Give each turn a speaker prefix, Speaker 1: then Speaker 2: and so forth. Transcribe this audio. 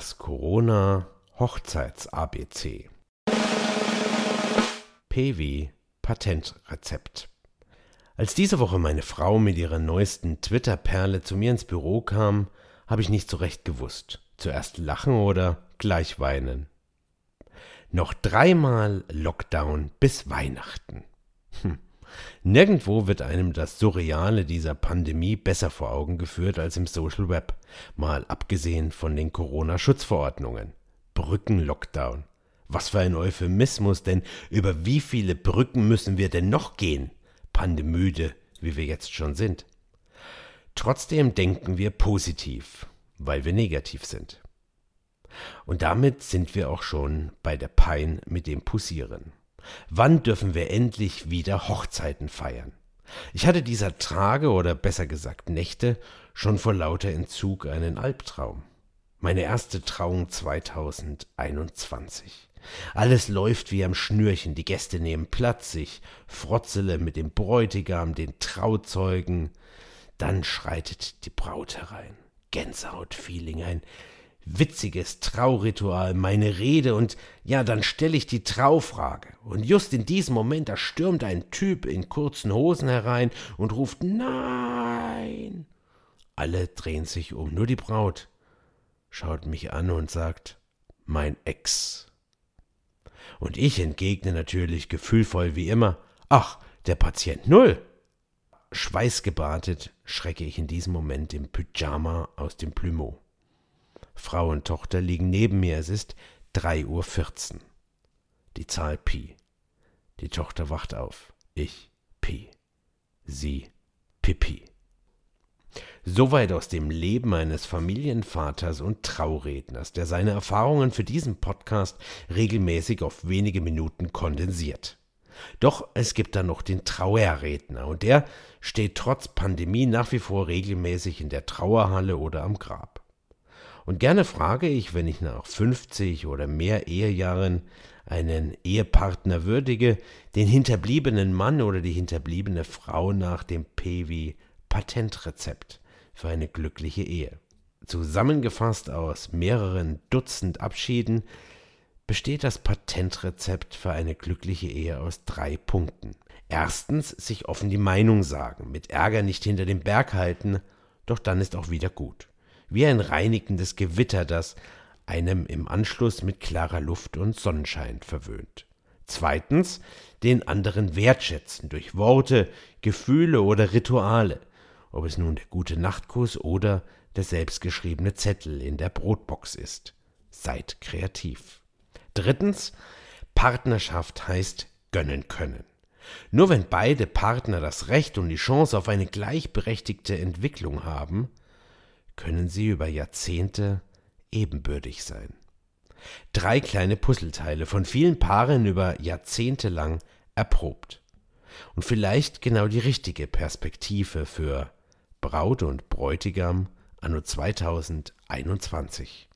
Speaker 1: Das Corona Hochzeits ABC. PW Patentrezept. Als diese Woche meine Frau mit ihrer neuesten Twitter-Perle zu mir ins Büro kam, habe ich nicht so recht gewusst. Zuerst lachen oder gleich weinen. Noch dreimal Lockdown bis Weihnachten. Hm. Nirgendwo wird einem das Surreale dieser Pandemie besser vor Augen geführt als im Social Web, mal abgesehen von den Corona-Schutzverordnungen. Brückenlockdown. Was für ein Euphemismus, denn über wie viele Brücken müssen wir denn noch gehen? Pandemüde, wie wir jetzt schon sind. Trotzdem denken wir positiv, weil wir negativ sind. Und damit sind wir auch schon bei der Pein mit dem Pussieren. Wann dürfen wir endlich wieder Hochzeiten feiern? Ich hatte dieser Tage oder besser gesagt Nächte schon vor lauter Entzug einen Albtraum. Meine erste Trauung 2021. Alles läuft wie am Schnürchen, die Gäste nehmen Platz, ich frotzele mit dem Bräutigam, den Trauzeugen. Dann schreitet die Braut herein. Gänsehautfeeling, ein witziges Trauritual, meine Rede und ja, dann stelle ich die Traufrage. Und just in diesem Moment, da stürmt ein Typ in kurzen Hosen herein und ruft Nein. Alle drehen sich um, nur die Braut schaut mich an und sagt Mein Ex. Und ich entgegne natürlich gefühlvoll wie immer Ach, der Patient Null. Schweißgebadet schrecke ich in diesem Moment im Pyjama aus dem Plumeau. Frau und Tochter liegen neben mir. Es ist drei Uhr. vierzehn. Die Zahl Pi. Die Tochter wacht auf. Ich Pi. Sie Pipi. Soweit aus dem Leben eines Familienvaters und Trauredners, der seine Erfahrungen für diesen Podcast regelmäßig auf wenige Minuten kondensiert. Doch es gibt da noch den Trauerredner und der steht trotz Pandemie nach wie vor regelmäßig in der Trauerhalle oder am Grab. Und gerne frage ich, wenn ich nach 50 oder mehr Ehejahren einen Ehepartner würdige, den hinterbliebenen Mann oder die hinterbliebene Frau nach dem PW Patentrezept für eine glückliche Ehe. Zusammengefasst aus mehreren Dutzend Abschieden besteht das Patentrezept für eine glückliche Ehe aus drei Punkten. Erstens sich offen die Meinung sagen, mit Ärger nicht hinter dem Berg halten, doch dann ist auch wieder gut wie ein reinigendes Gewitter, das einem im Anschluss mit klarer Luft und Sonnenschein verwöhnt. Zweitens, den anderen wertschätzen durch Worte, Gefühle oder Rituale, ob es nun der gute Nachtkuss oder der selbstgeschriebene Zettel in der Brotbox ist. Seid kreativ. Drittens, Partnerschaft heißt gönnen können. Nur wenn beide Partner das Recht und die Chance auf eine gleichberechtigte Entwicklung haben, können sie über Jahrzehnte ebenbürtig sein. Drei kleine Puzzleteile, von vielen Paaren über Jahrzehnte lang erprobt. Und vielleicht genau die richtige Perspektive für Braut und Bräutigam anno 2021.